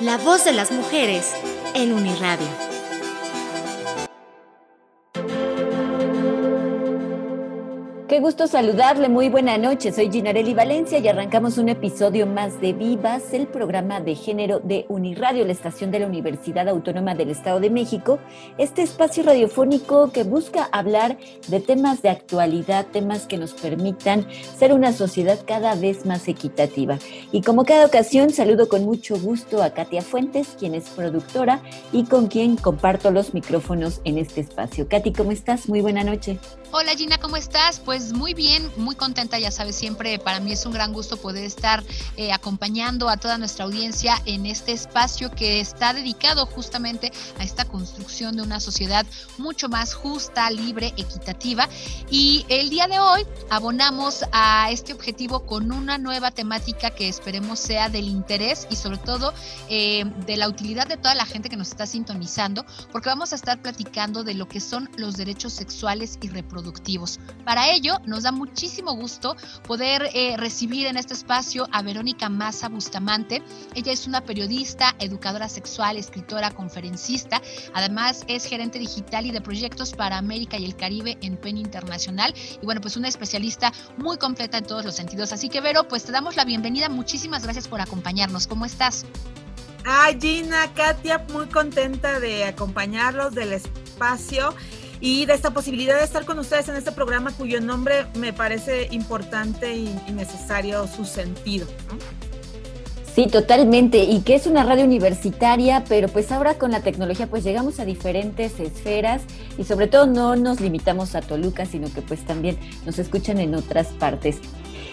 La voz de las mujeres en Uniradio. Qué gusto saludarle, muy buena noche. Soy Ginarelli Valencia y arrancamos un episodio más de Vivas, el programa de género de Uniradio, la estación de la Universidad Autónoma del Estado de México. Este espacio radiofónico que busca hablar de temas de actualidad, temas que nos permitan ser una sociedad cada vez más equitativa. Y como cada ocasión, saludo con mucho gusto a Katia Fuentes, quien es productora y con quien comparto los micrófonos en este espacio. Katy, ¿cómo estás? Muy buena noche. Hola Gina, ¿cómo estás? Pues muy bien, muy contenta, ya sabes, siempre para mí es un gran gusto poder estar eh, acompañando a toda nuestra audiencia en este espacio que está dedicado justamente a esta construcción de una sociedad mucho más justa, libre, equitativa. Y el día de hoy abonamos a este objetivo con una nueva temática que esperemos sea del interés y sobre todo eh, de la utilidad de toda la gente que nos está sintonizando, porque vamos a estar platicando de lo que son los derechos sexuales y reproductivos para ello, nos da muchísimo gusto poder eh, recibir en este espacio a Verónica Maza Bustamante. Ella es una periodista, educadora sexual, escritora, conferencista. Además, es gerente digital y de proyectos para América y el Caribe en PEN Internacional. Y bueno, pues una especialista muy completa en todos los sentidos. Así que, Vero, pues te damos la bienvenida. Muchísimas gracias por acompañarnos. ¿Cómo estás? Ay, Gina, Katia, muy contenta de acompañarlos del espacio y de esta posibilidad de estar con ustedes en este programa cuyo nombre me parece importante y, necesario su sentido. Sí, totalmente. Y que es una radio universitaria, pero pues ahora con la tecnología pues llegamos a diferentes esferas y sobre todo no nos limitamos a Toluca, sino que pues también nos escuchan en otras partes.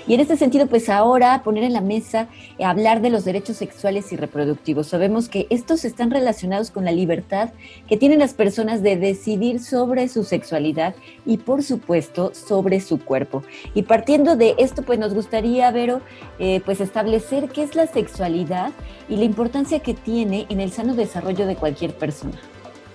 Y en este sentido, pues ahora poner en la mesa eh, hablar de los derechos sexuales y reproductivos. Sabemos que estos están relacionados con la libertad que tienen las personas de decidir sobre su sexualidad y por supuesto sobre su cuerpo. Y partiendo de esto, pues nos gustaría, Vero, eh, pues establecer qué es la sexualidad y la importancia que tiene en el sano desarrollo de cualquier persona.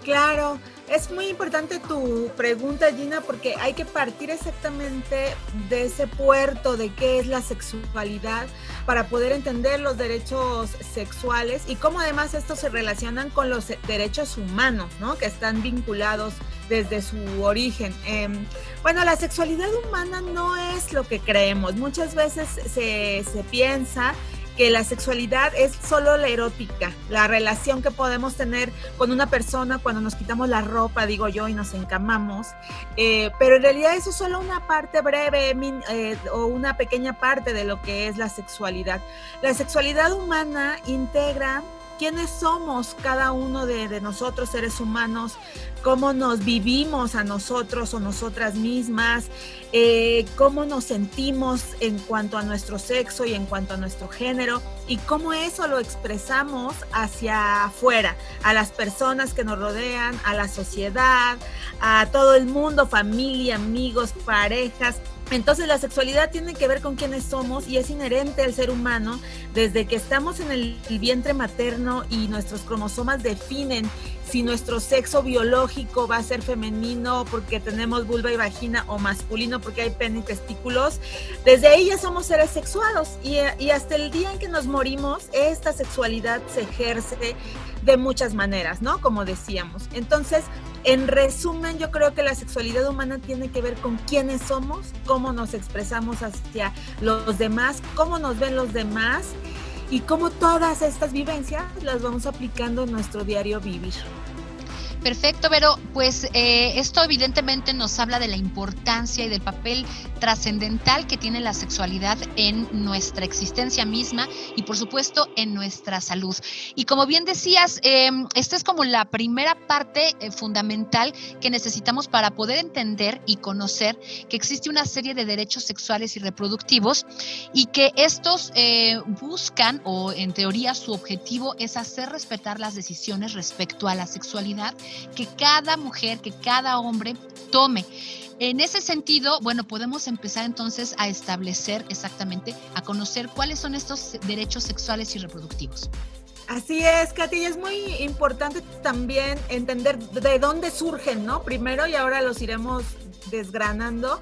Claro, es muy importante tu pregunta, Gina, porque hay que partir exactamente de ese puerto de qué es la sexualidad para poder entender los derechos sexuales y cómo además estos se relacionan con los derechos humanos, ¿no? Que están vinculados desde su origen. Em, bueno, la sexualidad humana no es lo que creemos. Muchas veces se, se piensa que la sexualidad es solo la erótica, la relación que podemos tener con una persona cuando nos quitamos la ropa, digo yo, y nos encamamos. Eh, pero en realidad eso es solo una parte breve eh, o una pequeña parte de lo que es la sexualidad. La sexualidad humana integra quiénes somos cada uno de, nosotros, seres humanos, cómo nos vivimos a nosotros o nosotras mismas, eh, cómo nos sentimos en cuanto a nuestro sexo y en cuanto a nuestro género y cómo eso lo expresamos hacia afuera, a las personas que nos rodean, a la sociedad, a todo el mundo, familia, amigos, parejas. Entonces la sexualidad tiene que ver con quiénes somos y es inherente al ser humano desde que estamos en el, vientre materno y nuestros cromosomas definen si nuestro sexo biológico va a ser femenino porque tenemos vulva y vagina o masculino porque hay pene y testículos, desde ahí ya somos seres sexuados y, y hasta el día en que nos morimos, esta sexualidad se ejerce de muchas maneras, ¿no? Como decíamos. Entonces, en resumen, yo creo que la sexualidad humana tiene que ver con quiénes somos, cómo nos expresamos hacia los demás, cómo nos ven los demás y cómo todas estas vivencias las vamos aplicando en nuestro diario vivir. Perfecto, pero pues eh, esto evidentemente nos habla de la importancia y del papel trascendental que tiene la sexualidad en nuestra existencia misma y por supuesto en nuestra salud. Y como bien decías, em, esta es como la primera parte eh, fundamental que necesitamos para poder entender y conocer que existe una serie de derechos sexuales y reproductivos y que estos eh, buscan o en teoría su objetivo es hacer respetar las decisiones respecto a la sexualidad que cada mujer, que cada hombre tome. En ese sentido, bueno, podemos empezar entonces a establecer exactamente, a conocer cuáles son estos derechos sexuales y reproductivos. Así es, Katy, es muy importante también entender de dónde surgen, ¿no? Primero y ahora los iremos desgranando.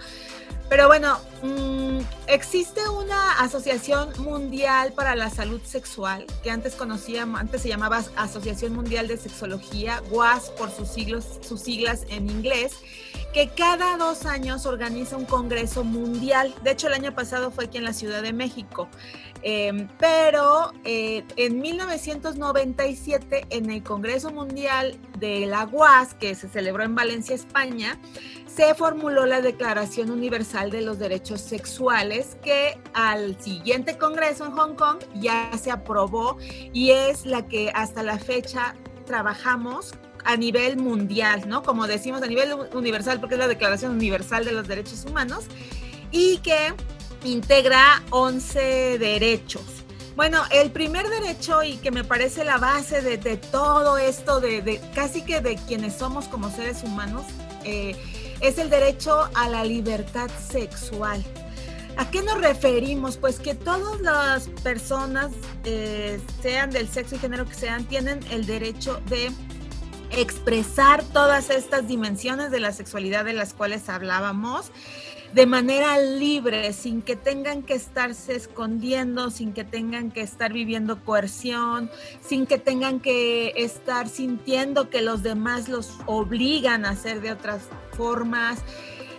Pero bueno, mm, existe una asociación mundial para la salud sexual que antes conocía, antes se llamaba Asociación Mundial de Sexología, WAS por sus, siglos, sus siglas en inglés, que cada dos años organiza un congreso mundial. De hecho, el año pasado fue aquí en la Ciudad de México. Em, pero eh, en 1997, en el Congreso Mundial de la UAS, que se celebró en Valencia, España, se formuló la Declaración Universal de los Derechos Sexuales, que al siguiente Congreso en Hong Kong ya se aprobó y es la que hasta la fecha trabajamos a nivel mundial, ¿no? Como decimos, a nivel universal, porque es la Declaración Universal de los Derechos Humanos, y que integra 11 derechos. Bueno, el primer derecho y que me parece la base de, todo esto, de, casi que de quienes somos como seres humanos, eh, es el derecho a la libertad sexual. ¿A qué nos referimos? Pues que todas las personas, eh, sean del sexo y género que sean, tienen el derecho de expresar todas estas dimensiones de la sexualidad de las cuales hablábamos de manera libre, sin que tengan que estarse escondiendo, sin que tengan que estar viviendo coerción, sin que tengan que estar sintiendo que los demás los obligan a hacer de otras formas.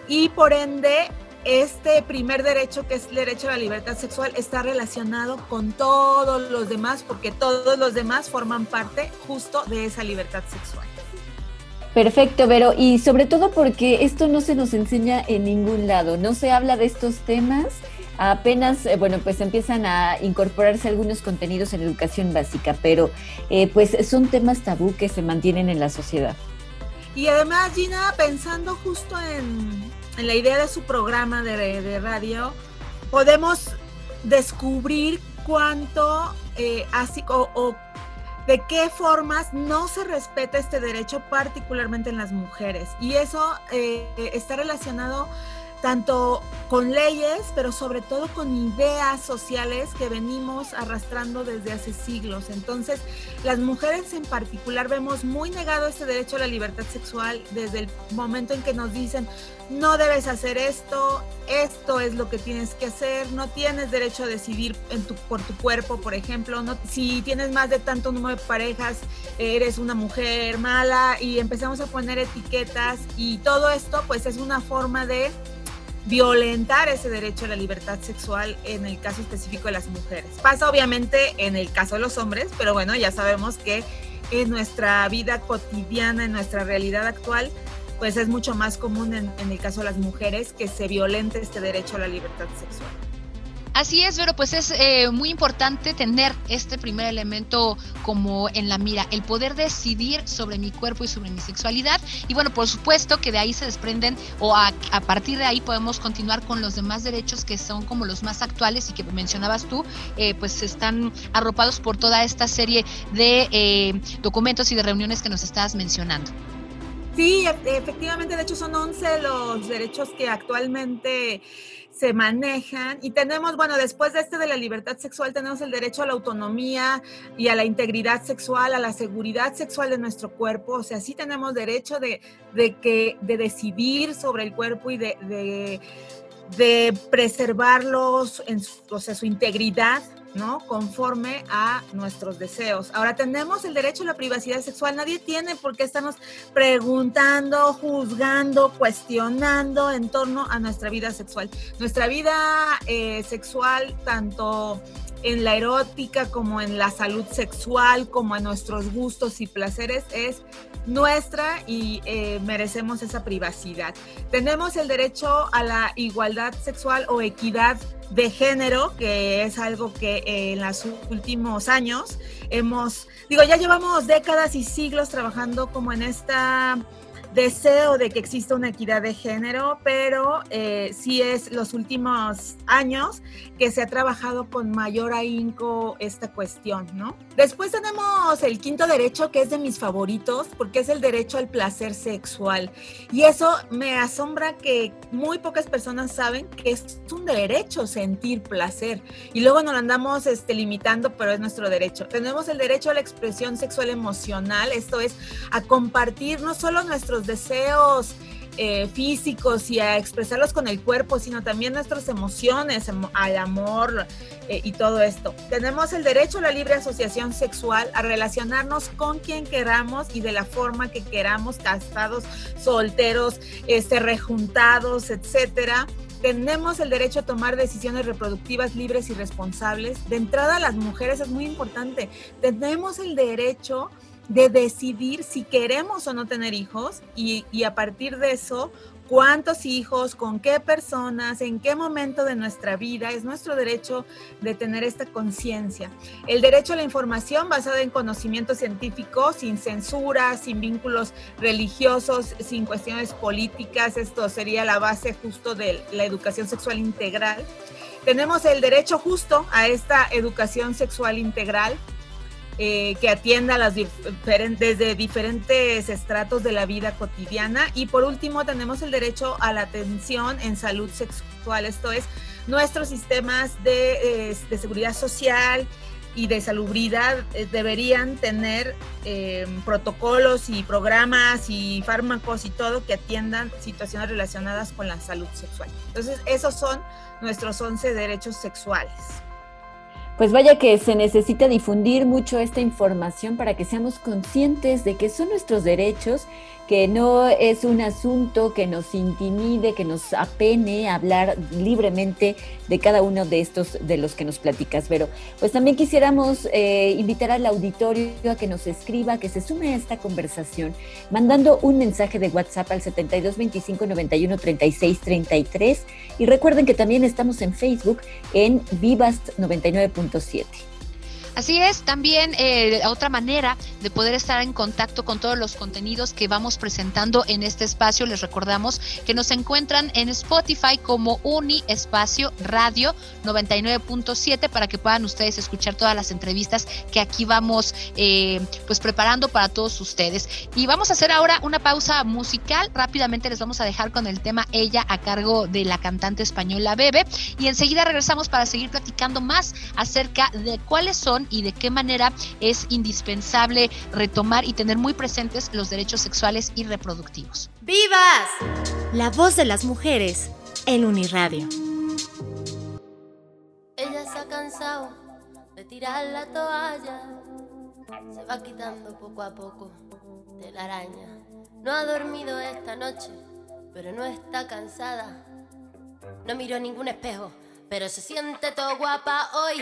Y por ende, este primer derecho, que es el derecho a la libertad sexual, está relacionado con todos los demás, porque todos los demás forman parte justo de esa libertad sexual. Perfecto, Vero, y sobre todo porque esto no se nos enseña en ningún lado, no se habla de estos temas, apenas, eh, bueno, pues empiezan a incorporarse algunos contenidos en educación básica, pero eh, pues son temas tabú que se mantienen en la sociedad. Y además, Gina, pensando justo en, la idea de su programa de, radio, podemos descubrir cuánto eh, así, o de qué formas no se respeta este derecho, particularmente en las mujeres. Y eso eh, está relacionado tanto con leyes, pero sobre todo con ideas sociales que venimos arrastrando desde hace siglos. Entonces, las mujeres en particular vemos muy negado este derecho a la libertad sexual desde el momento en que nos dicen, no debes hacer esto, esto es lo que tienes que hacer, no tienes derecho a decidir en tu, por tu cuerpo, por ejemplo, no, si tienes más de tanto número de parejas, eres una mujer mala y empezamos a poner etiquetas y todo esto pues es una forma de violentar ese derecho a la libertad sexual en el caso específico de las mujeres. Pasa obviamente en el caso de los hombres, pero bueno, ya sabemos que en nuestra vida cotidiana, en nuestra realidad actual, pues es mucho más común en, el caso de las mujeres que se violente este derecho a la libertad sexual. Así es, pero pues es eh, muy importante tener este primer elemento como en la mira, el poder decidir sobre mi cuerpo y sobre mi sexualidad. Y bueno, por supuesto que de ahí se desprenden o a, partir de ahí podemos continuar con los demás derechos que son como los más actuales y que mencionabas tú, eh, pues están arropados por toda esta serie de eh, documentos y de reuniones que nos estabas mencionando. Sí, efectivamente, de hecho son 11 los derechos que actualmente se manejan y tenemos, bueno, después de este de la libertad sexual, tenemos el derecho a la autonomía y a la integridad sexual, a la seguridad sexual de nuestro cuerpo, o sea, sí tenemos derecho de, que, de decidir sobre el cuerpo y de, de, preservarlos, en sea, su integridad ¿no? Conforme a nuestros deseos. Ahora tenemos el derecho a la privacidad sexual. Nadie tiene por qué estarnos preguntando, juzgando, cuestionando en torno a nuestra vida sexual. Nuestra vida eh, sexual, tanto en la erótica, como en la salud sexual, como en nuestros gustos y placeres, es nuestra y eh, merecemos esa privacidad. Tenemos el derecho a la igualdad sexual o equidad de género, que es algo que eh, en los últimos años hemos, digo, ya llevamos décadas y siglos trabajando como en esta deseo de que exista una equidad de género, pero eh, sí es los últimos años que se ha trabajado con mayor ahínco esta cuestión, ¿no? Después tenemos el quinto derecho, que es de mis favoritos, porque es el derecho al placer sexual. Y eso me asombra que muy pocas personas saben que es un derecho sentir placer. Y luego nos lo andamos este, limitando, pero es nuestro derecho. Tenemos el derecho a la expresión sexual emocional, esto es a compartir no solo nuestros deseos eh, físicos y a expresarlos con el cuerpo, sino también nuestras emociones, al amor eh, y todo esto. Tenemos el derecho a la libre asociación sexual, a relacionarnos con quien queramos y de la forma que queramos, casados, solteros, este, rejuntados, etcétera tenemos el derecho a tomar decisiones reproductivas libres y responsables. De entrada, las mujeres es muy importante. Tenemos el derecho de decidir si queremos o no tener hijos y, a partir de eso, cuántos hijos, con qué personas, en qué momento de nuestra vida. Es nuestro derecho de tener esta conciencia. El derecho a la información basada en conocimiento científico, sin censura, sin vínculos religiosos, sin cuestiones políticas. Esto sería la base justo de la educación sexual integral. Tenemos el derecho justo a esta educación sexual integral eh, que atienda las desde diferentes estratos de la vida cotidiana. Y por último, tenemos el derecho a la atención en salud sexual, esto es, nuestros sistemas de, eh, seguridad social y de salubridad eh, deberían tener protocolos y programas y fármacos y todo que atiendan situaciones relacionadas con la salud sexual. Entonces, esos son nuestros 11 derechos sexuales. Pues vaya que se necesita difundir mucho esta información para que seamos conscientes de que son nuestros derechos que no es un asunto que nos intimide, que nos apene hablar libremente de cada uno de estos de los que nos platicas, pero pues también quisiéramos eh, invitar al auditorio a que nos escriba, que se sume a esta conversación, mandando un mensaje de WhatsApp al 72 25 91 36 33 y recuerden que también estamos en Facebook en Vivas 99.7. Así es, también eh, otra manera de poder estar en contacto con todos los contenidos que vamos presentando en este espacio. Les recordamos que nos encuentran en Spotify como Uni Espacio Radio 99.7 para que puedan ustedes escuchar todas las entrevistas que aquí vamos eh, pues preparando para todos ustedes. Y vamos a hacer ahora una pausa musical. Rápidamente les vamos a dejar con el tema Ella a cargo de la cantante española Bebe y enseguida regresamos para seguir platicando más acerca de cuáles son y de qué manera es indispensable retomar y tener muy presentes los derechos sexuales y reproductivos. ¡Vivas! La voz de las mujeres en Uniradio. Ella se ha cansado de tirar la toalla, se va quitando poco a poco de la araña. No ha dormido esta noche, pero no está cansada. No miró ningún espejo pero se siente todo guapa hoy.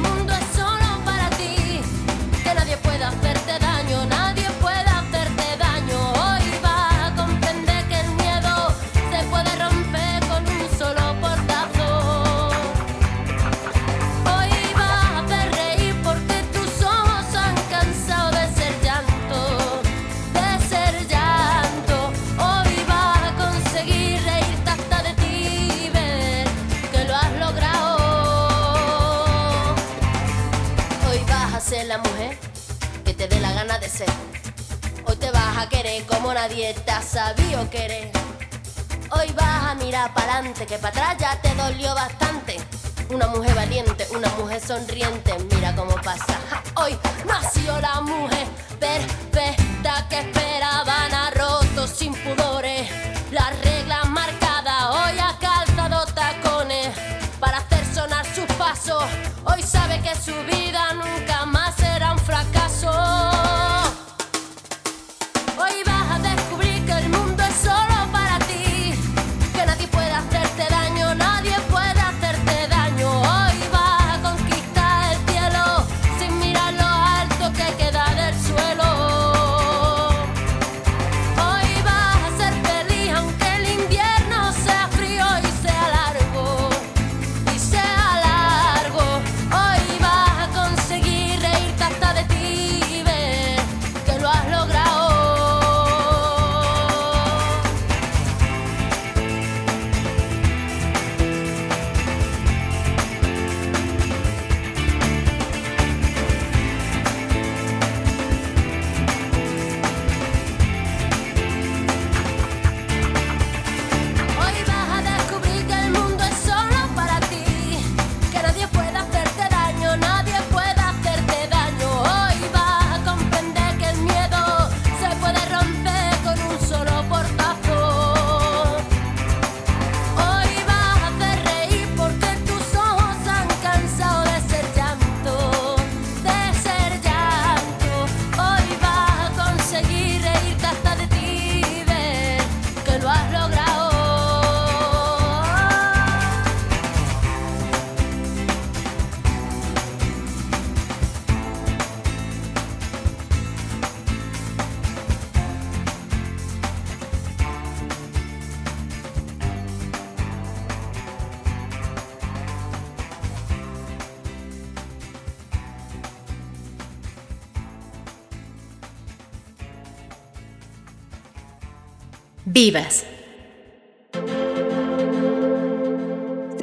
que para atrás ya te dolió bastante. Una mujer valiente, una mujer sonriente, mira cómo pasa. Hoy nació la mujer perfecta que esperaban a rotos sin pudores. Las reglas marcadas, hoy ha calzado tacones para hacer sonar sus pasos. Hoy sabe que su vida nunca más. Vivas.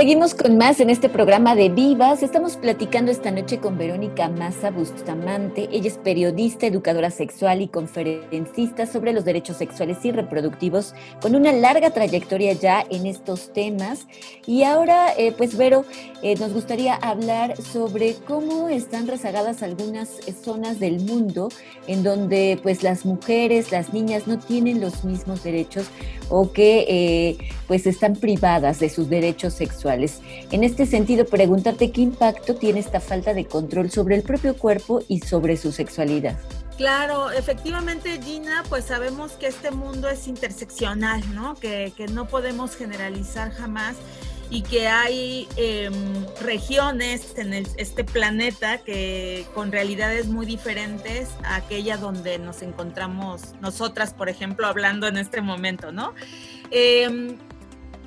Seguimos con más en este programa de Vivas. Estamos platicando esta noche con Verónica Maza Bustamante. Ella es periodista, educadora sexual y conferencista sobre los derechos sexuales y reproductivos, con una larga trayectoria ya en estos temas. Y ahora, eh, pues Vero, eh, nos gustaría hablar sobre cómo están rezagadas algunas zonas del mundo en donde pues las mujeres, las niñas no tienen los mismos derechos o que eh, pues están privadas de sus derechos sexuales. En este sentido, preguntarte qué impacto tiene esta falta de control sobre el propio cuerpo y sobre su sexualidad. Claro, efectivamente, Gina, pues sabemos que este mundo es interseccional, ¿no? Que, no podemos generalizar jamás y que hay em, regiones en este planeta que con realidades muy diferentes a aquella donde nos encontramos nosotras, por ejemplo, hablando en este momento, ¿no? Em,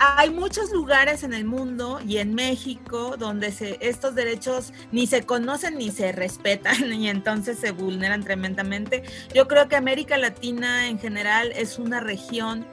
hay muchos lugares en el mundo y en México donde estos derechos ni se conocen ni se respetan y entonces se vulneran tremendamente. Yo creo que América Latina en general es una región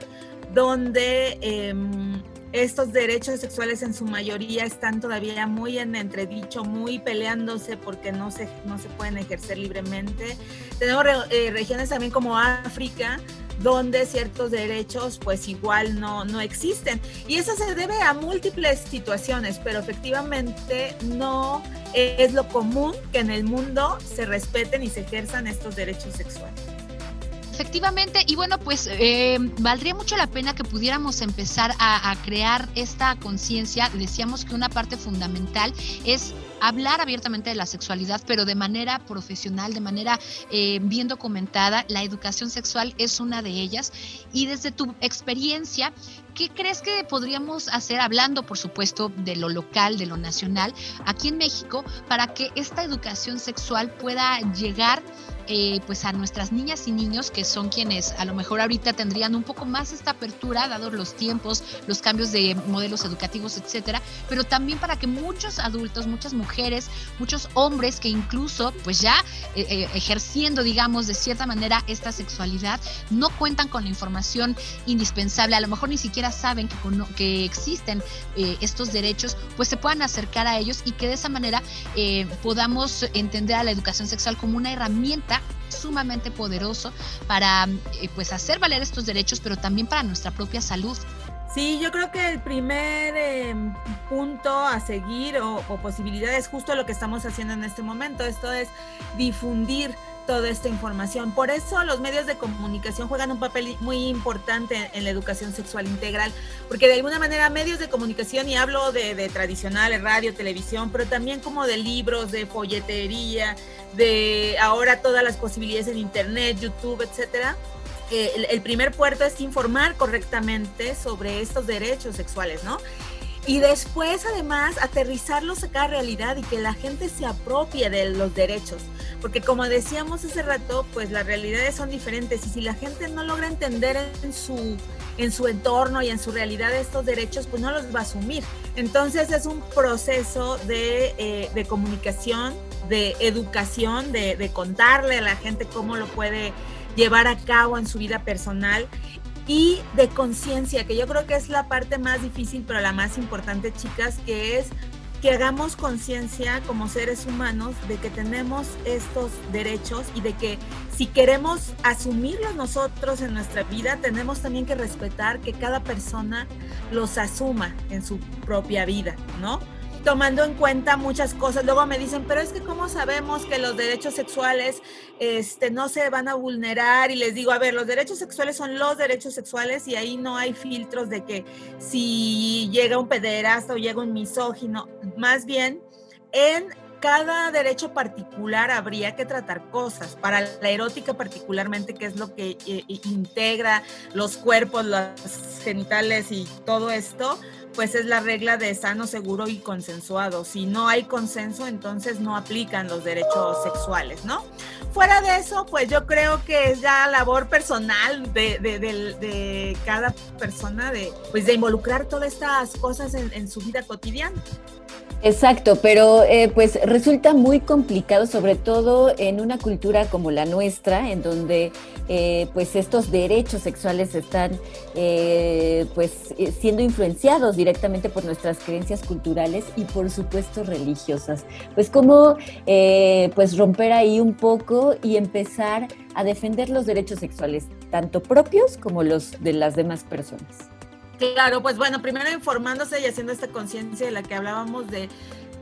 donde em, estos derechos sexuales en su mayoría están todavía muy en entredicho, muy peleándose porque no se, no se pueden ejercer libremente. Tenemos eh, regiones también como África, donde ciertos derechos pues igual no, no existen. Y eso se debe a múltiples situaciones, pero efectivamente no es lo común que en el mundo se respeten y se ejerzan estos derechos sexuales. Efectivamente, y bueno, pues eh, valdría mucho la pena que pudiéramos empezar a, crear esta conciencia. Decíamos que una parte fundamental es hablar abiertamente de la sexualidad, pero de manera profesional, de manera eh, bien documentada. La educación sexual es una de ellas. Y desde tu experiencia, ¿qué crees que podríamos hacer, hablando por supuesto de lo local, de lo nacional, aquí en México, para que esta educación sexual pueda llegar eh, pues a nuestras niñas y niños que son quienes a lo mejor ahorita tendrían un poco más esta apertura, dados los tiempos, los cambios de modelos educativos, etcétera, pero también para que muchos adultos, muchas mujeres, muchos hombres que incluso pues ya eh, eh, ejerciendo, digamos, de cierta manera esta sexualidad, no cuentan con la información indispensable, a lo mejor ni siquiera saben que, que existen estos derechos, pues se puedan acercar a ellos y que de esa manera podamos entender a la educación sexual como una herramienta sumamente poderoso para eh, pues hacer valer estos derechos, pero también para nuestra propia salud. Sí, yo creo que el primer em, punto a seguir o posibilidad es justo lo que estamos haciendo en este momento. Esto es difundir toda esta información. Por eso los medios de comunicación juegan un papel muy importante en la educación sexual integral, porque de alguna manera medios de comunicación, y hablo de, de tradicionales, radio, televisión, pero también como de libros, de folletería, de ahora todas las posibilidades en Internet, YouTube, etcétera, el, el, primer puerto es informar correctamente sobre estos derechos sexuales, ¿no? Y después, además, aterrizarlos a cada realidad y que la gente se apropie de los derechos. Porque como decíamos hace rato, pues las realidades son diferentes y si la gente no logra entender en su, en su entorno y en su realidad estos derechos, pues no los va a asumir. Entonces es un proceso de, eh, de comunicación, de educación, de, de contarle a la gente cómo lo puede llevar a cabo en su vida personal y de conciencia, que yo creo que es la parte más difícil, pero la más importante, chicas, que es que hagamos conciencia como seres humanos de que tenemos estos derechos y de que si queremos asumirlos nosotros en nuestra vida, tenemos también que respetar que cada persona los asuma en su propia vida, ¿no? Tomando en cuenta muchas cosas. Luego me dicen, pero es que cómo sabemos que los derechos sexuales este, no se van a vulnerar. Y les digo, a ver, los derechos sexuales son los derechos sexuales y ahí no hay filtros de que si llega un pederasta o llega un misógino. Más bien, en cada derecho particular habría que tratar cosas. Para la erótica particularmente, que es lo que eh, integra los cuerpos, los genitales y todo esto, pues es la regla de sano, seguro y consensuado. Si no hay consenso, entonces no aplican los derechos sexuales, ¿no? Fuera de eso, pues yo creo que es ya labor personal de, cada persona de, pues de involucrar todas estas cosas en su vida cotidiana. Exacto, pero eh, pues resulta muy complicado, sobre todo en una cultura como la nuestra, en donde eh, pues estos derechos sexuales están eh, pues siendo influenciados directamente por nuestras creencias culturales y por supuesto religiosas. Pues cómo pues romper ahí un poco y empezar a defender los derechos sexuales, tanto propios como los de las demás personas. Claro, pues bueno, primero informándose y haciendo esta conciencia de la que hablábamos de,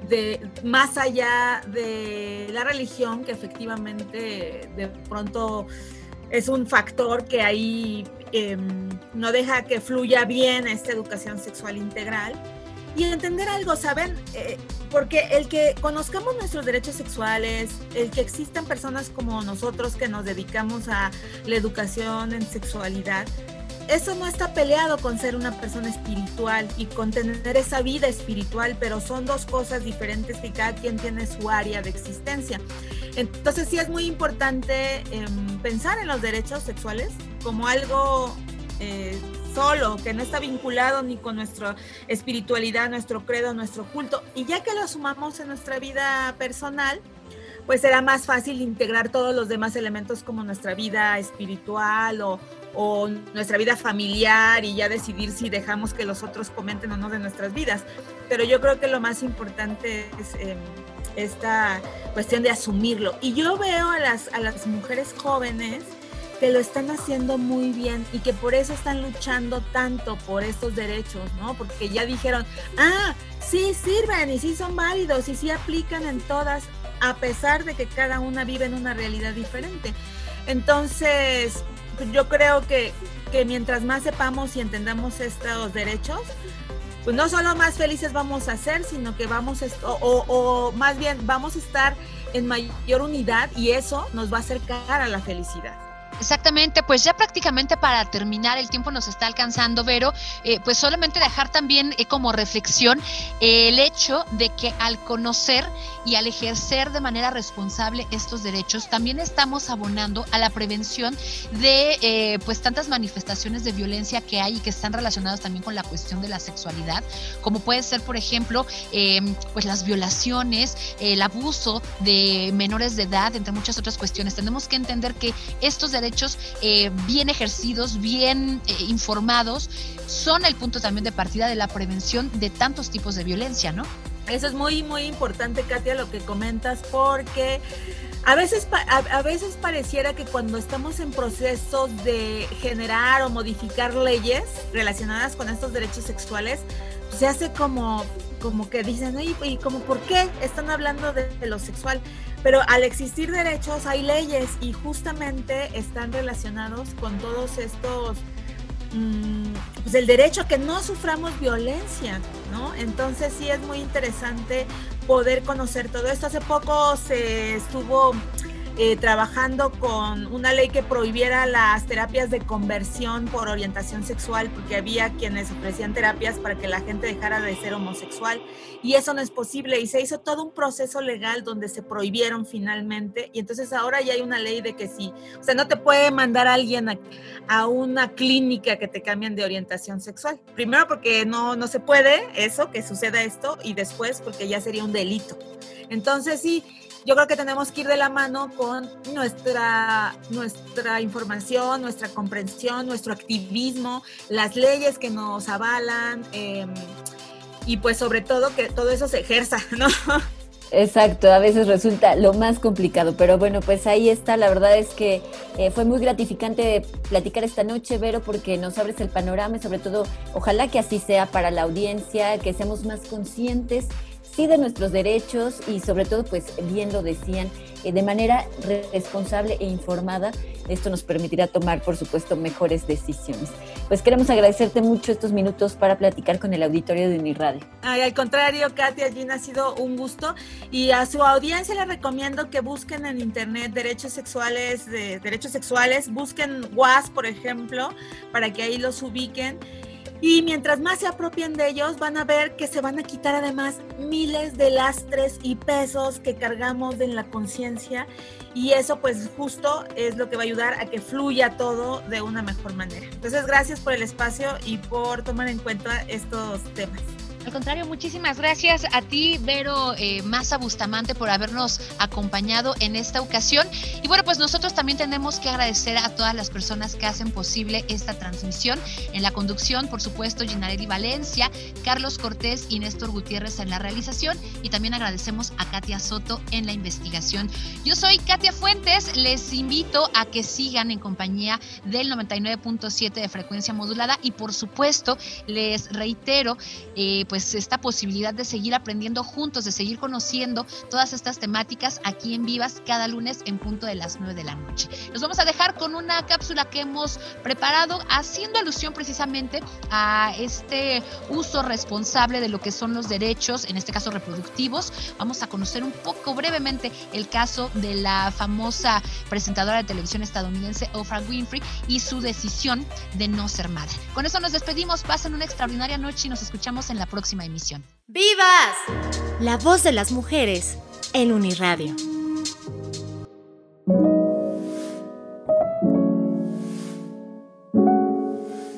de más allá de la religión, que efectivamente de pronto es un factor que ahí eh, no deja que fluya bien esta educación sexual integral. Y entender algo, ¿saben? Eh, porque el que conozcamos nuestros derechos sexuales, el que existan personas como nosotros que nos dedicamos a la educación en sexualidad, eso no está peleado con ser una persona espiritual y con tener esa vida espiritual, pero son dos cosas diferentes y cada quien tiene su área de existencia. Entonces sí es muy importante eh, pensar en los derechos sexuales como algo eh, solo, que no está vinculado ni con nuestra espiritualidad, nuestro credo, nuestro culto. Y ya que lo sumamos en nuestra vida personal, pues será más fácil integrar todos los demás elementos como nuestra vida espiritual o, o nuestra vida familiar y ya decidir si dejamos que los otros comenten o no de nuestras vidas. Pero yo creo que lo más importante es eh, esta cuestión de asumirlo. Y yo veo a las, a las mujeres jóvenes que lo están haciendo muy bien y que por eso están luchando tanto por estos derechos, ¿no? Porque ya dijeron, ah, sí sirven y sí son válidos y sí aplican en todas, a pesar de que cada una vive en una realidad diferente. Entonces, yo creo que, que mientras más sepamos y entendamos estos derechos, pues no solo más felices vamos a ser, sino que vamos, a, o, o, más bien vamos a estar en mayor unidad y eso nos va a acercar a la felicidad. Exactamente, pues ya prácticamente para terminar, el tiempo nos está alcanzando, Vero, eh, pues solamente dejar también eh, como reflexión eh, el hecho de que al conocer y al ejercer de manera responsable estos derechos, también estamos abonando a la prevención de pues tantas manifestaciones de violencia que hay y que están relacionadas también con la cuestión de la sexualidad, como puede ser, por ejemplo, pues las violaciones, el abuso de menores de edad, entre muchas otras cuestiones. Tenemos que entender que estos derechos derechos eh, bien ejercidos, bien eh, informados, son el punto también de partida de la prevención de tantos tipos de violencia, ¿no? Eso es muy, muy importante, Katia, lo que comentas, porque a veces, a, a, veces pareciera que cuando estamos en procesos de generar o modificar leyes relacionadas con estos derechos sexuales, se hace como como que dicen, ¿y, como por qué están hablando de, lo sexual? Pero al existir derechos hay leyes y justamente están relacionados con todos estos, mm, pues el derecho a que no suframos violencia, ¿no? Entonces sí es muy interesante poder conocer todo esto. Hace poco se estuvo eh, trabajando con una ley que prohibiera las terapias de conversión por orientación sexual, porque había quienes ofrecían terapias para que la gente dejara de ser homosexual, y eso no es posible, y se hizo todo un proceso legal donde se prohibieron finalmente, y entonces ahora ya hay una ley de que sí, o sea, no te puede mandar a alguien a, una clínica que te cambien de orientación sexual. Primero porque no, no se puede eso, que suceda esto, y después porque ya sería un delito. Entonces sí, yo creo que tenemos que ir de la mano con nuestra, nuestra información, nuestra comprensión, nuestro activismo, las leyes que nos avalan em, y pues sobre todo que todo eso se ejerza, ¿no? Exacto, a veces resulta lo más complicado, pero bueno, pues ahí está, la verdad es que eh, fue muy gratificante platicar esta noche, Vero, porque nos abres el panorama y sobre todo, ojalá que así sea para la audiencia, que seamos más conscientes sí de nuestros derechos y sobre todo, pues bien lo decían, eh, de manera responsable e informada. Esto nos permitirá tomar, por supuesto, mejores decisiones. Pues queremos agradecerte mucho estos minutos para platicar con el auditorio de Uniradio. Ay, al contrario, Katia, Gina, ha sido un gusto. Y a su audiencia le recomiendo que busquen en internet derechos sexuales, de, derechos sexuales, busquen WAS, por ejemplo, para que ahí los ubiquen. Y mientras más se apropien de ellos, van a ver que se van a quitar además miles de lastres y pesos que cargamos en la conciencia. Y eso pues justo es lo que va a ayudar a que fluya todo de una mejor manera. Entonces gracias por el espacio y por tomar en cuenta estos temas. Al contrario, muchísimas gracias a ti, Vero eh, Maza Bustamante, por habernos acompañado en esta ocasión. Y bueno, pues nosotros también tenemos que agradecer a todas las personas que hacen posible esta transmisión. En la conducción, por supuesto, Ginarelli Valencia, Carlos Cortés y Néstor Gutiérrez en la realización. Y también agradecemos a Katia Soto en la investigación. Yo soy Katia Fuentes. Les invito a que sigan en compañía del 99.7 de frecuencia modulada. Y por supuesto, les reitero, eh, pues pues esta posibilidad de seguir aprendiendo juntos, de seguir conociendo todas estas temáticas aquí en Vivas cada lunes en punto de las 9 de la noche. Nos vamos a dejar con una cápsula que hemos preparado haciendo alusión precisamente a este uso responsable de lo que son los derechos, en este caso reproductivos. Vamos a conocer un poco brevemente el caso de la famosa presentadora de televisión estadounidense Oprah Winfrey y su decisión de no ser madre. Con eso nos despedimos, pasen una extraordinaria noche y nos escuchamos en la próxima emisión. ¡Vivas! La voz de las mujeres en Uniradio.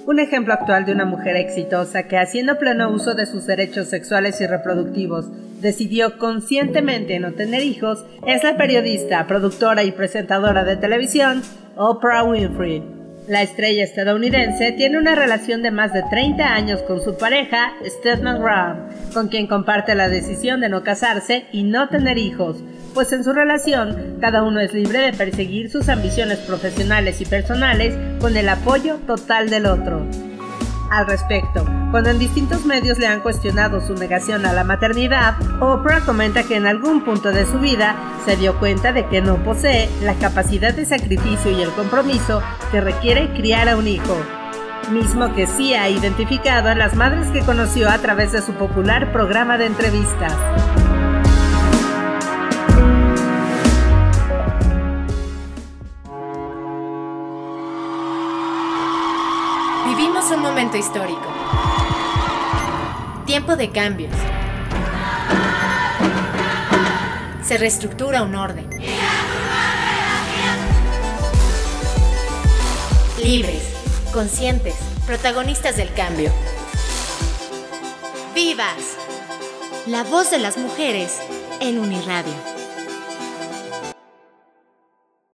Un ejemplo actual de una mujer exitosa que haciendo pleno uso de sus derechos sexuales y reproductivos decidió conscientemente no tener hijos es la periodista, productora y presentadora de televisión Oprah Winfrey. La estrella estadounidense tiene una relación de más de 30 años con su pareja, Stephen Graham, con quien comparte la decisión de no casarse y no tener hijos, pues en su relación cada uno es libre de perseguir sus ambiciones profesionales y personales con el apoyo total del otro al respecto. Cuando en distintos medios le han cuestionado su negación a la maternidad, Oprah comenta que en algún punto de su vida se dio cuenta de que no posee la capacidad de sacrificio y el compromiso que requiere criar a un hijo, mismo que sí ha identificado a las madres que conoció a través de su popular programa de entrevistas. Momento histórico. Tiempo de cambios. Se reestructura un orden. Libres, conscientes, protagonistas del cambio. ¡Vivas! La voz de las mujeres en Uniradio.